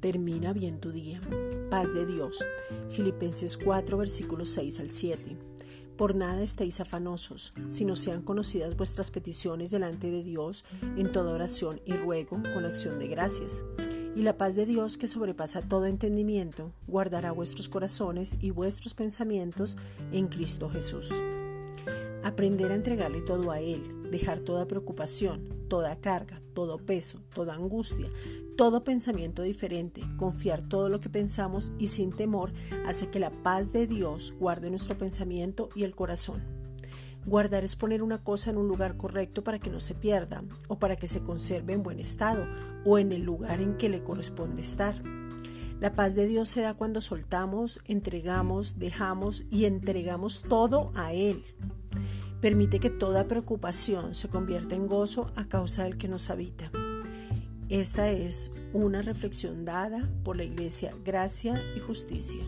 Termina bien tu día. Paz de Dios. Filipenses 4, versículos 6 al 7. Por nada estéis afanosos, sino sean conocidas vuestras peticiones delante de Dios en toda oración y ruego con acción de gracias. Y la paz de Dios, que sobrepasa todo entendimiento, guardará vuestros corazones y vuestros pensamientos en Cristo Jesús. Aprender a entregarle todo a Él, dejar toda preocupación, toda carga, todo peso, toda angustia, todo pensamiento diferente, confiar todo lo que pensamos y sin temor hace que la paz de Dios guarde nuestro pensamiento y el corazón. Guardar es poner una cosa en un lugar correcto para que no se pierda o para que se conserve en buen estado o en el lugar en que le corresponde estar. La paz de Dios se da cuando soltamos, entregamos, dejamos y entregamos todo a Él. Permite que toda preocupación se convierta en gozo a causa del que nos habita. Esta es una reflexión dada por la Iglesia Gracia y Justicia.